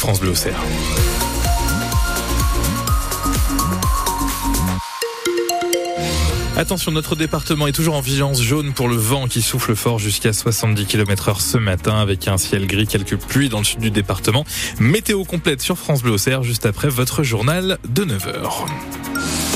France Bleu. Attention, notre département est toujours en vigilance jaune pour le vent qui souffle fort jusqu'à 70 km heure ce matin avec un ciel gris, quelques pluies dans le sud du département. Météo complète sur France Bleu Auxerre juste après votre journal de 9h.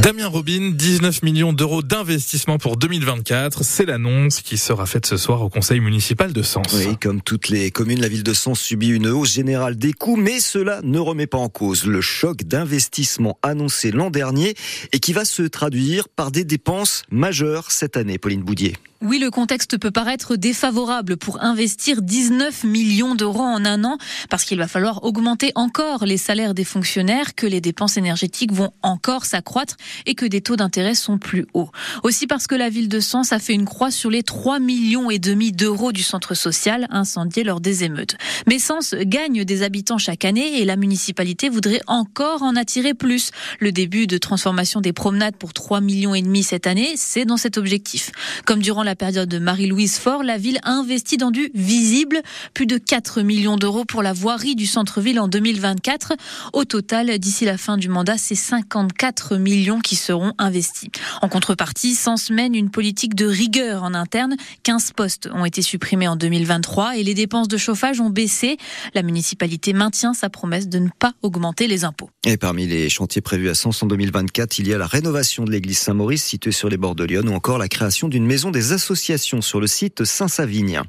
Damien Robin, 19 millions d'euros d'investissement pour 2024. C'est l'annonce qui sera faite ce soir au conseil municipal de Sens. Oui, comme toutes les communes, la ville de Sens subit une hausse générale des coûts, mais cela ne remet pas en cause le choc d'investissement annoncé l'an dernier et qui va se traduire par des dépenses majeures cette année. Pauline Boudier. Oui, le contexte peut paraître défavorable pour investir 19 millions d'euros en un an, parce qu'il va falloir augmenter encore les salaires des fonctionnaires, que les dépenses énergétiques vont encore s'accroître et que des taux d'intérêt sont plus hauts. Aussi parce que la ville de Sens a fait une croix sur les 3 millions et demi d'euros du centre social incendié lors des émeutes. Mais Sens gagne des habitants chaque année et la municipalité voudrait encore en attirer plus. Le début de transformation des promenades pour 3 millions et demi cette année, c'est dans cet objectif. Comme durant la période de Marie-Louise Faure, la ville a investi dans du visible, plus de 4 millions d'euros pour la voirie du centre-ville en 2024. Au total, d'ici la fin du mandat, c'est 54 millions qui seront investis. En contrepartie, Sens mène une politique de rigueur en interne. 15 postes ont été supprimés en 2023 et les dépenses de chauffage ont baissé. La municipalité maintient sa promesse de ne pas augmenter les impôts. Et parmi les chantiers prévus à Sens en 2024, il y a la rénovation de l'église Saint-Maurice située sur les bords de Lyon ou encore la création d'une maison des associations sur le site Saint-Savigne.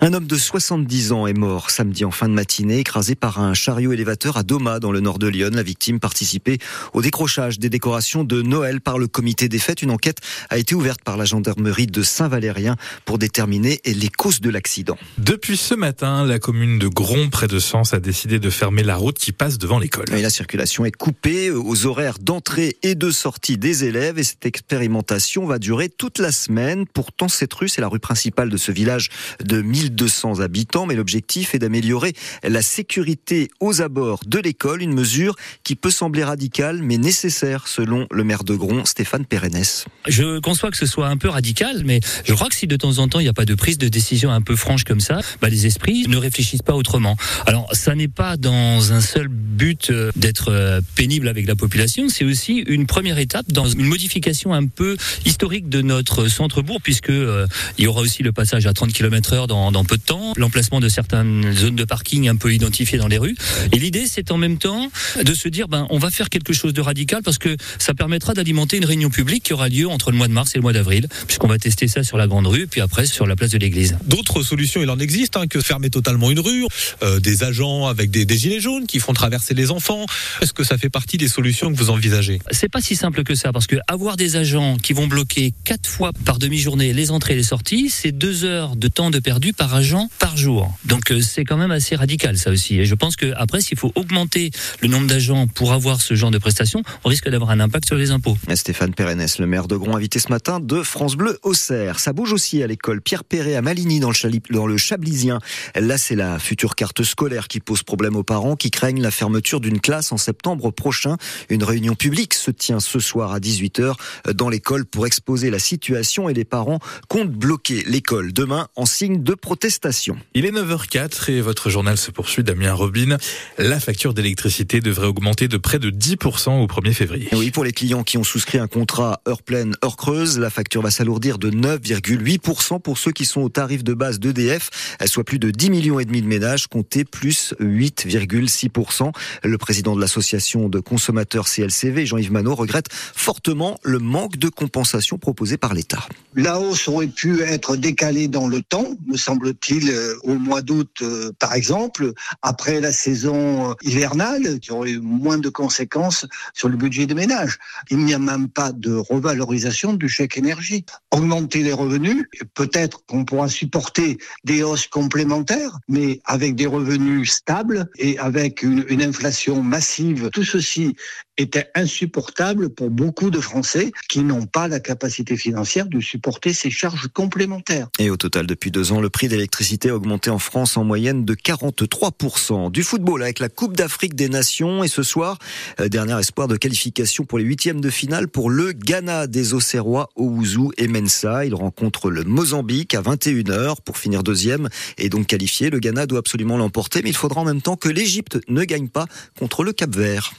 Un homme de 70 ans est mort samedi en fin de matinée, écrasé par un chariot élévateur à Doma, dans le nord de Lyon. La victime participait au décrochage des décorations de Noël par le comité des fêtes. Une enquête a été ouverte par la gendarmerie de Saint-Valérien pour déterminer les causes de l'accident. Depuis ce matin, la commune de Gron, près de Sens, a décidé de fermer la route qui passe devant l'école. La circulation est coupée aux horaires d'entrée et de sortie des élèves et cette expérimentation va durer toute la semaine. Pourtant, cette rue, c'est la rue principale de ce village de 1200 habitants, mais l'objectif est d'améliorer la sécurité aux abords de l'école, une mesure qui peut sembler radicale, mais nécessaire selon le maire de Gron, Stéphane Pérennes. Je conçois que ce soit un peu radical, mais je crois que si de temps en temps il n'y a pas de prise de décision un peu franche comme ça, bah, les esprits ne réfléchissent pas autrement. Alors, ça n'est pas dans un seul but euh, d'être euh, pénible avec la population, c'est aussi une première étape dans une modification un peu historique de notre centre-bourg, puisque euh, il y aura aussi le passage à 30 km heure dans, dans peu de temps, l'emplacement de certaines zones de parking un peu identifiées dans les rues. Et l'idée, c'est en même temps de se dire, ben, on va faire quelque chose de radical parce que ça permettra d'alimenter une réunion publique qui aura lieu entre le mois de mars et le mois d'avril, puisqu'on va tester ça sur la grande rue, puis après sur la place de l'église. D'autres solutions, il en existe, hein, que fermer totalement une rue, euh, des agents avec des, des gilets jaunes qui font traverser les enfants. Est-ce que ça fait partie des solutions que vous envisagez? C'est pas si simple que ça, parce que avoir des agents qui vont bloquer quatre fois par demi-journée les entrées et les sorties, c'est deux heures de temps de perdu par agent par jour. Donc euh, c'est quand même assez radical ça aussi. Et je pense que après, s'il faut augmenter le nombre d'agents pour avoir ce genre de prestations, on risque d'avoir un impact sur les impôts. Stéphane Pérennes, le maire de Gron, invité ce matin de France Bleu Auxerre. Ça bouge aussi à l'école Pierre Perret à Maligny dans le, Chalip, dans le Chablisien. Là, c'est la future carte scolaire qui pose problème aux parents qui craignent la fermeture d'une classe en septembre prochain. Une réunion publique se tient ce soir à 18h dans l'école pour exposer la situation et les parents comptent bloquer l'école demain en signe de protestation. Il est 9h04 et votre journal se poursuit, Damien Robin. La facture d'électricité devrait augmenter de près de 10% au 1er février. Oui, pour les clients qui ont souscrit un contrat heure pleine, heure creuse, la facture va s'alourdir de 9,8% pour ceux qui sont au tarif de base d'EDF, soit plus de 10 millions et demi de ménages, comptez plus 8,6%. Le président de l'association de consommateurs CLCV, Jean-Yves Manot, regrette fortement le manque de compensation proposé par l'État. La hausse aurait pu être décalée dans le temps, me semble-t-il, euh, au mois d'août, euh, par exemple, après la saison euh, hivernale, qui aurait eu moins de conséquences sur le budget des ménages. Il n'y a même pas de revalorisation du chèque énergie. Augmenter les revenus, peut-être qu'on pourra supporter des hausses complémentaires, mais avec des revenus stables et avec une, une inflation massive, tout ceci était insupportable pour beaucoup de Français qui n'ont pas la capacité financière de supporter ces charges complémentaires. Et au total, depuis deux ans, le prix d'électricité a augmenté en France en moyenne de 43%. Du football avec la Coupe d'Afrique des Nations et ce soir, euh, dernier espoir de qualification pour les huitièmes huitième de finale pour le Ghana des Auxerrois, Ouzou et Mensa. Il rencontre le Mozambique à 21h pour finir deuxième et donc qualifié. Le Ghana doit absolument l'emporter, mais il faudra en même temps que l'Égypte ne gagne pas contre le Cap Vert.